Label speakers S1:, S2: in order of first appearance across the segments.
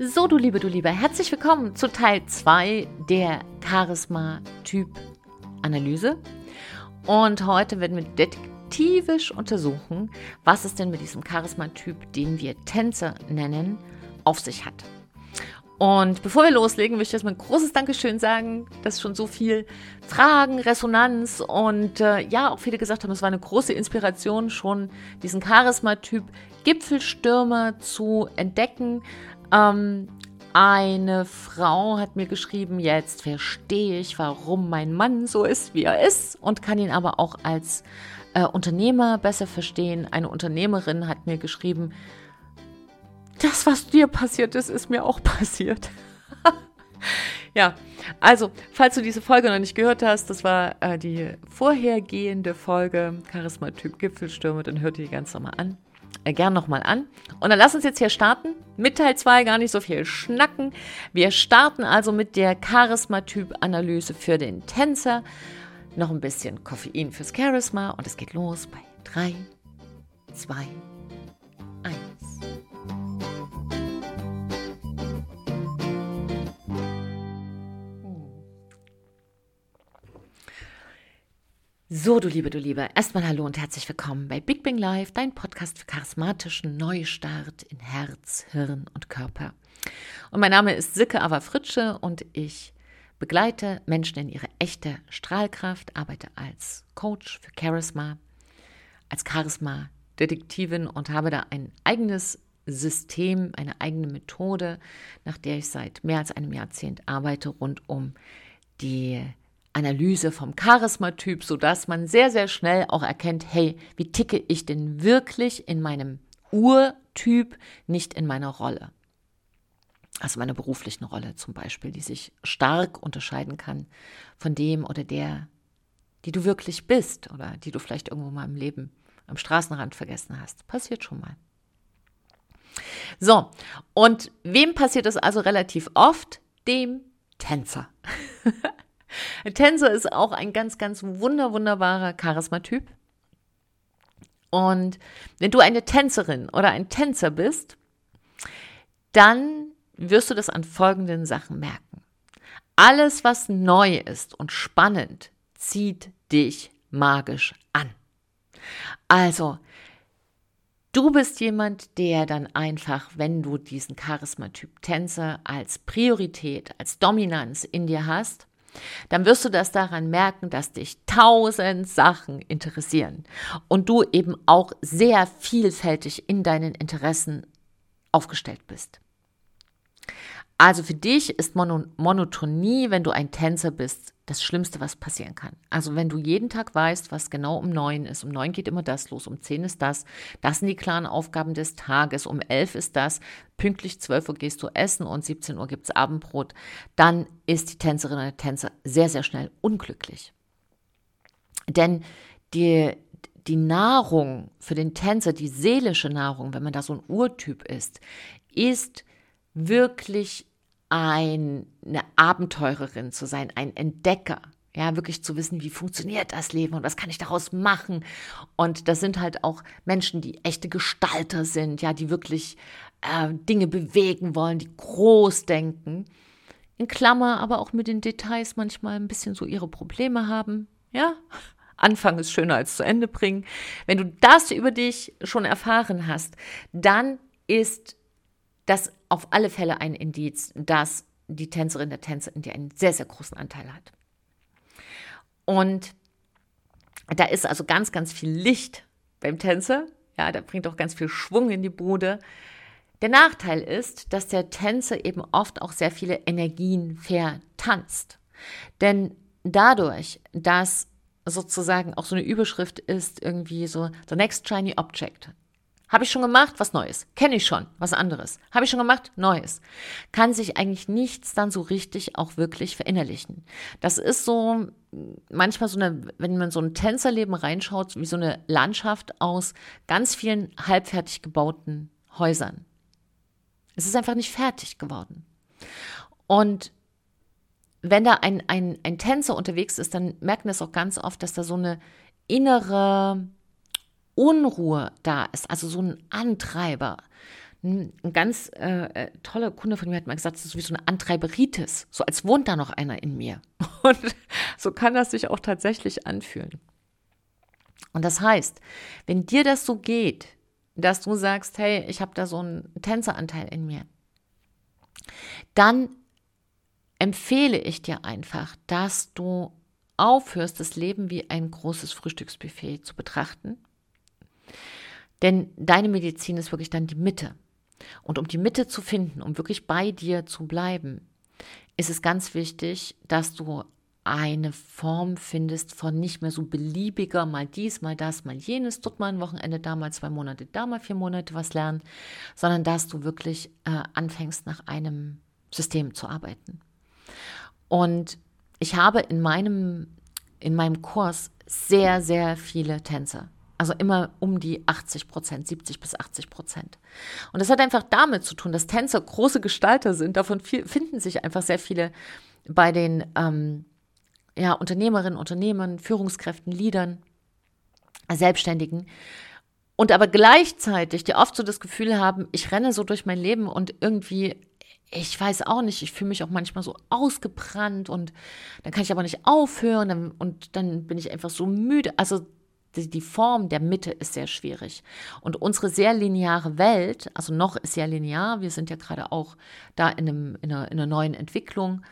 S1: So, du Liebe, du Lieber, herzlich willkommen zu Teil 2 der Charisma-Typ-Analyse. Und heute werden wir detektivisch untersuchen, was es denn mit diesem Charisma-Typ, den wir Tänzer nennen, auf sich hat. Und bevor wir loslegen, möchte ich erstmal ein großes Dankeschön sagen, dass schon so viel Fragen, Resonanz und äh, ja, auch viele gesagt haben, es war eine große Inspiration, schon diesen Charisma-Typ Gipfelstürmer zu entdecken. Ähm, eine Frau hat mir geschrieben, jetzt verstehe ich, warum mein Mann so ist, wie er ist und kann ihn aber auch als äh, Unternehmer besser verstehen. Eine Unternehmerin hat mir geschrieben, das, was dir passiert ist, ist mir auch passiert. ja, also, falls du diese Folge noch nicht gehört hast, das war äh, die vorhergehende Folge Charisma-Typ Gipfelstürme, dann hört die ganz nochmal an. Äh, gern nochmal an. Und dann lass uns jetzt hier starten. Mit Teil 2 gar nicht so viel schnacken. Wir starten also mit der Charisma-Typ-Analyse für den Tänzer. Noch ein bisschen Koffein fürs Charisma und es geht los bei 3, 2, 1. So, du Liebe, du Liebe, erstmal hallo und herzlich willkommen bei Big Bang Live, dein Podcast für charismatischen Neustart in Herz, Hirn und Körper. Und mein Name ist Sicke Ava Fritsche und ich begleite Menschen in ihre echte Strahlkraft, arbeite als Coach für Charisma, als Charisma-Detektivin und habe da ein eigenes System, eine eigene Methode, nach der ich seit mehr als einem Jahrzehnt arbeite, rund um die Analyse vom Charismatyp, sodass man sehr, sehr schnell auch erkennt, hey, wie ticke ich denn wirklich in meinem Urtyp, nicht in meiner Rolle. Also meiner beruflichen Rolle zum Beispiel, die sich stark unterscheiden kann von dem oder der, die du wirklich bist oder die du vielleicht irgendwo mal im Leben am Straßenrand vergessen hast. Passiert schon mal. So, und wem passiert das also relativ oft? Dem Tänzer. Tänzer ist auch ein ganz, ganz wunder, wunderbarer Charismatyp. Und wenn du eine Tänzerin oder ein Tänzer bist, dann wirst du das an folgenden Sachen merken. Alles, was neu ist und spannend, zieht dich magisch an. Also, du bist jemand, der dann einfach, wenn du diesen Charismatyp Tänzer als Priorität, als Dominanz in dir hast, dann wirst du das daran merken, dass dich tausend Sachen interessieren und du eben auch sehr vielfältig in deinen Interessen aufgestellt bist. Also für dich ist Monotonie, wenn du ein Tänzer bist, das Schlimmste, was passieren kann. Also wenn du jeden Tag weißt, was genau um neun ist, um neun geht immer das los, um zehn ist das, das sind die klaren Aufgaben des Tages, um elf ist das, pünktlich zwölf Uhr gehst du essen und 17 Uhr gibt es Abendbrot, dann ist die Tänzerin oder der Tänzer sehr, sehr schnell unglücklich. Denn die, die Nahrung für den Tänzer, die seelische Nahrung, wenn man da so ein Urtyp ist, ist wirklich eine Abenteurerin zu sein, ein Entdecker. Ja, wirklich zu wissen, wie funktioniert das Leben und was kann ich daraus machen. Und das sind halt auch Menschen, die echte Gestalter sind, ja, die wirklich äh, Dinge bewegen wollen, die groß denken. In Klammer, aber auch mit den Details manchmal ein bisschen so ihre Probleme haben. Ja, Anfang ist schöner als zu Ende bringen. Wenn du das über dich schon erfahren hast, dann ist das auf alle Fälle ein Indiz, dass die Tänzerin der Tänzer in dir einen sehr, sehr großen Anteil hat. Und da ist also ganz, ganz viel Licht beim Tänzer. Ja, da bringt auch ganz viel Schwung in die Bude. Der Nachteil ist, dass der Tänzer eben oft auch sehr viele Energien vertanzt. Denn dadurch, dass sozusagen auch so eine Überschrift ist, irgendwie so The Next Shiny Object. Habe ich schon gemacht, was Neues. Kenne ich schon, was anderes. Habe ich schon gemacht, Neues. Kann sich eigentlich nichts dann so richtig auch wirklich verinnerlichen. Das ist so manchmal so eine, wenn man so ein Tänzerleben reinschaut, wie so eine Landschaft aus ganz vielen halbfertig gebauten Häusern. Es ist einfach nicht fertig geworden. Und wenn da ein, ein, ein Tänzer unterwegs ist, dann merkt man es auch ganz oft, dass da so eine innere Unruhe da ist, also so ein Antreiber, Ein ganz äh, äh, toller Kunde von mir hat mal gesagt, das ist wie so eine Antreiberitis, so als wohnt da noch einer in mir. Und so kann das sich auch tatsächlich anfühlen. Und das heißt, wenn dir das so geht, dass du sagst, hey, ich habe da so einen Tänzeranteil in mir, dann empfehle ich dir einfach, dass du aufhörst, das Leben wie ein großes Frühstücksbuffet zu betrachten. Denn deine Medizin ist wirklich dann die Mitte. Und um die Mitte zu finden, um wirklich bei dir zu bleiben, ist es ganz wichtig, dass du eine Form findest von nicht mehr so beliebiger, mal dies, mal das, mal jenes, dort mal ein Wochenende, da mal zwei Monate, da mal vier Monate was lernen, sondern dass du wirklich äh, anfängst, nach einem System zu arbeiten. Und ich habe in meinem, in meinem Kurs sehr, sehr viele Tänzer. Also immer um die 80 Prozent, 70 bis 80 Prozent. Und das hat einfach damit zu tun, dass Tänzer große Gestalter sind. Davon finden sich einfach sehr viele bei den ähm, ja, Unternehmerinnen, Unternehmern, Führungskräften, Leadern, Selbstständigen. Und aber gleichzeitig, die oft so das Gefühl haben, ich renne so durch mein Leben und irgendwie ich weiß auch nicht, ich fühle mich auch manchmal so ausgebrannt und dann kann ich aber nicht aufhören und dann bin ich einfach so müde. Also die, Form der Mitte ist sehr schwierig. Und unsere sehr lineare Welt, also noch ist ja linear, wir sind ja gerade auch da in, einem, in, einer, in einer neuen Entwicklung,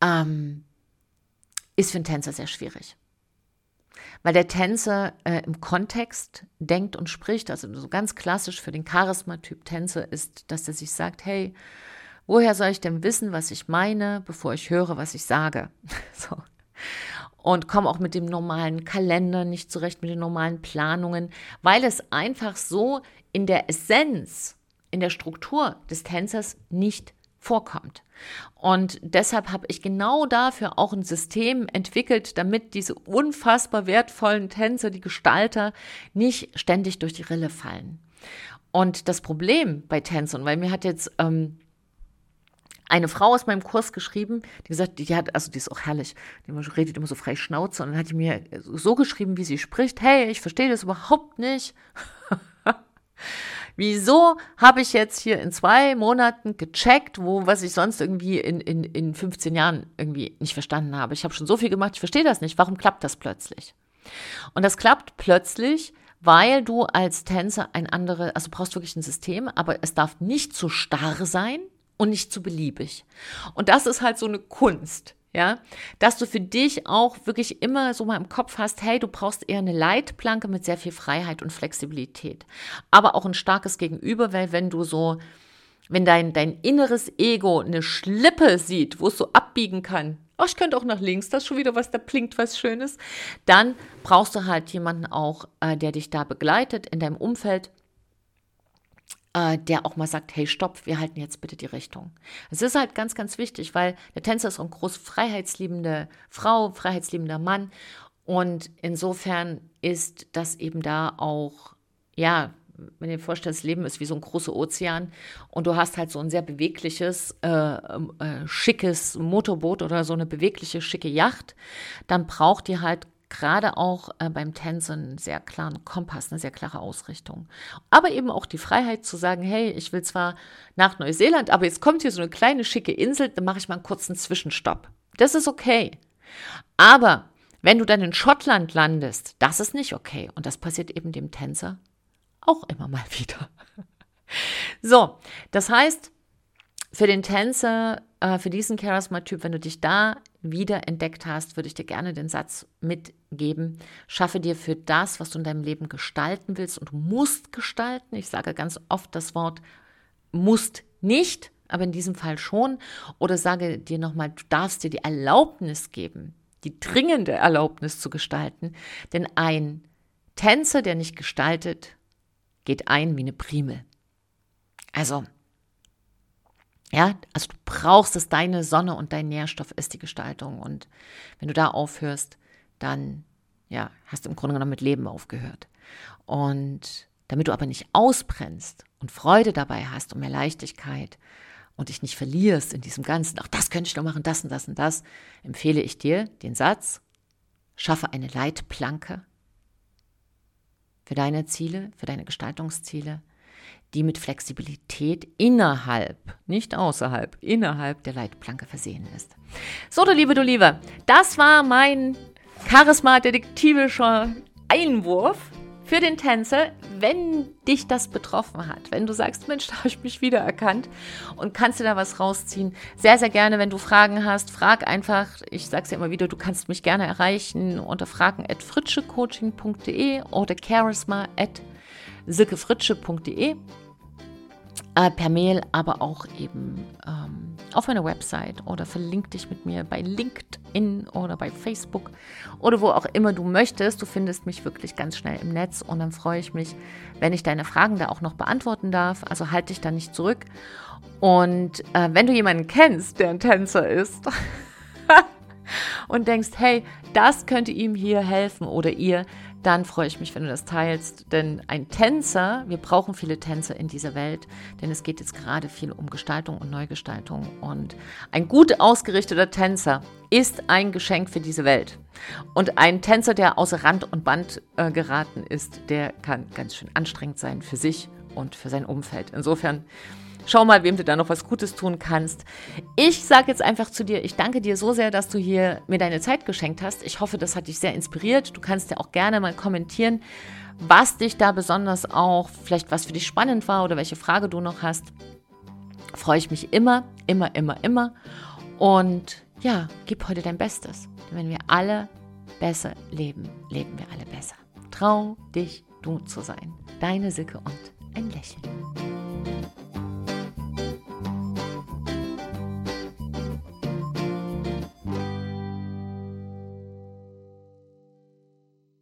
S1: ähm, ist für einen Tänzer sehr schwierig. Weil der Tänzer äh, im Kontext denkt und spricht, also so ganz klassisch für den Charisma-Typ Tänzer ist, dass er sich sagt, hey, woher soll ich denn wissen, was ich meine, bevor ich höre, was ich sage? so und komme auch mit dem normalen Kalender nicht zurecht, mit den normalen Planungen, weil es einfach so in der Essenz, in der Struktur des Tänzers nicht vorkommt. Und deshalb habe ich genau dafür auch ein System entwickelt, damit diese unfassbar wertvollen Tänzer, die Gestalter, nicht ständig durch die Rille fallen. Und das Problem bei Tänzern, weil mir hat jetzt ähm, eine Frau aus meinem Kurs geschrieben, die gesagt, die hat, also die ist auch herrlich, die redet immer so frei Schnauze und dann hat die mir so geschrieben, wie sie spricht, hey, ich verstehe das überhaupt nicht. Wieso habe ich jetzt hier in zwei Monaten gecheckt, wo, was ich sonst irgendwie in, in, in 15 Jahren irgendwie nicht verstanden habe? Ich habe schon so viel gemacht, ich verstehe das nicht. Warum klappt das plötzlich? Und das klappt plötzlich, weil du als Tänzer ein anderes, also brauchst wirklich ein System, aber es darf nicht zu starr sein, und nicht zu beliebig. Und das ist halt so eine Kunst. Ja, dass du für dich auch wirklich immer so mal im Kopf hast, hey, du brauchst eher eine Leitplanke mit sehr viel Freiheit und Flexibilität. Aber auch ein starkes Gegenüber, weil wenn du so, wenn dein, dein inneres Ego eine Schlippe sieht, wo es so abbiegen kann, oh, ich könnte auch nach links, das ist schon wieder was, da blinkt was Schönes, dann brauchst du halt jemanden auch, äh, der dich da begleitet in deinem Umfeld, äh, der auch mal sagt, hey, stopp, wir halten jetzt bitte die Richtung. Es ist halt ganz, ganz wichtig, weil der Tänzer ist eine groß freiheitsliebende Frau, freiheitsliebender Mann. Und insofern ist das eben da auch, ja, wenn ihr euch vorstellt, das Leben ist wie so ein großer Ozean und du hast halt so ein sehr bewegliches, äh, äh, schickes Motorboot oder so eine bewegliche, schicke Yacht, dann braucht ihr halt gerade auch äh, beim Tänzen einen sehr klaren Kompass, eine sehr klare Ausrichtung. Aber eben auch die Freiheit zu sagen, hey, ich will zwar nach Neuseeland, aber jetzt kommt hier so eine kleine schicke Insel, dann mache ich mal einen kurzen Zwischenstopp. Das ist okay. Aber wenn du dann in Schottland landest, das ist nicht okay. Und das passiert eben dem Tänzer auch immer mal wieder. So, das heißt, für den Tänzer, äh, für diesen Charisma-Typ, wenn du dich da wieder entdeckt hast, würde ich dir gerne den Satz mitgeben. Schaffe dir für das, was du in deinem Leben gestalten willst und musst gestalten. Ich sage ganz oft das Wort musst nicht, aber in diesem Fall schon. Oder sage dir nochmal, du darfst dir die Erlaubnis geben, die dringende Erlaubnis zu gestalten. Denn ein Tänzer, der nicht gestaltet, geht ein wie eine Primel. Also ja, also du brauchst es, deine Sonne und dein Nährstoff ist die Gestaltung. Und wenn du da aufhörst, dann ja, hast du im Grunde genommen mit Leben aufgehört. Und damit du aber nicht ausbrennst und Freude dabei hast und mehr Leichtigkeit und dich nicht verlierst in diesem Ganzen, auch das könnte ich noch machen, das und das und das, empfehle ich dir den Satz, schaffe eine Leitplanke für deine Ziele, für deine Gestaltungsziele, die mit Flexibilität innerhalb, nicht außerhalb, innerhalb der Leitplanke versehen ist. So, du Liebe, du Liebe, das war mein charisma-detektivischer Einwurf für den Tänzer, wenn dich das betroffen hat, wenn du sagst, Mensch, da habe ich mich wiedererkannt und kannst du da was rausziehen. Sehr, sehr gerne, wenn du Fragen hast, frag einfach, ich sage es ja immer wieder, du kannst mich gerne erreichen unter fragen at fritschecoaching.de oder charisma at silkefritsche.de äh, per Mail, aber auch eben ähm, auf meiner Website oder verlink dich mit mir bei LinkedIn oder bei Facebook oder wo auch immer du möchtest. Du findest mich wirklich ganz schnell im Netz und dann freue ich mich, wenn ich deine Fragen da auch noch beantworten darf. Also halte dich da nicht zurück. Und äh, wenn du jemanden kennst, der ein Tänzer ist und denkst, hey, das könnte ihm hier helfen oder ihr, dann freue ich mich, wenn du das teilst. Denn ein Tänzer, wir brauchen viele Tänzer in dieser Welt, denn es geht jetzt gerade viel um Gestaltung und Neugestaltung. Und ein gut ausgerichteter Tänzer ist ein Geschenk für diese Welt. Und ein Tänzer, der außer Rand und Band äh, geraten ist, der kann ganz schön anstrengend sein für sich und für sein Umfeld. Insofern Schau mal, wem du da noch was Gutes tun kannst. Ich sage jetzt einfach zu dir, ich danke dir so sehr, dass du hier mir deine Zeit geschenkt hast. Ich hoffe, das hat dich sehr inspiriert. Du kannst ja auch gerne mal kommentieren, was dich da besonders auch, vielleicht was für dich spannend war oder welche Frage du noch hast. Freue ich mich immer, immer, immer, immer. Und ja, gib heute dein Bestes. Denn wenn wir alle besser leben, leben wir alle besser. Trau dich, du zu sein. Deine Sicke und ein Lächeln.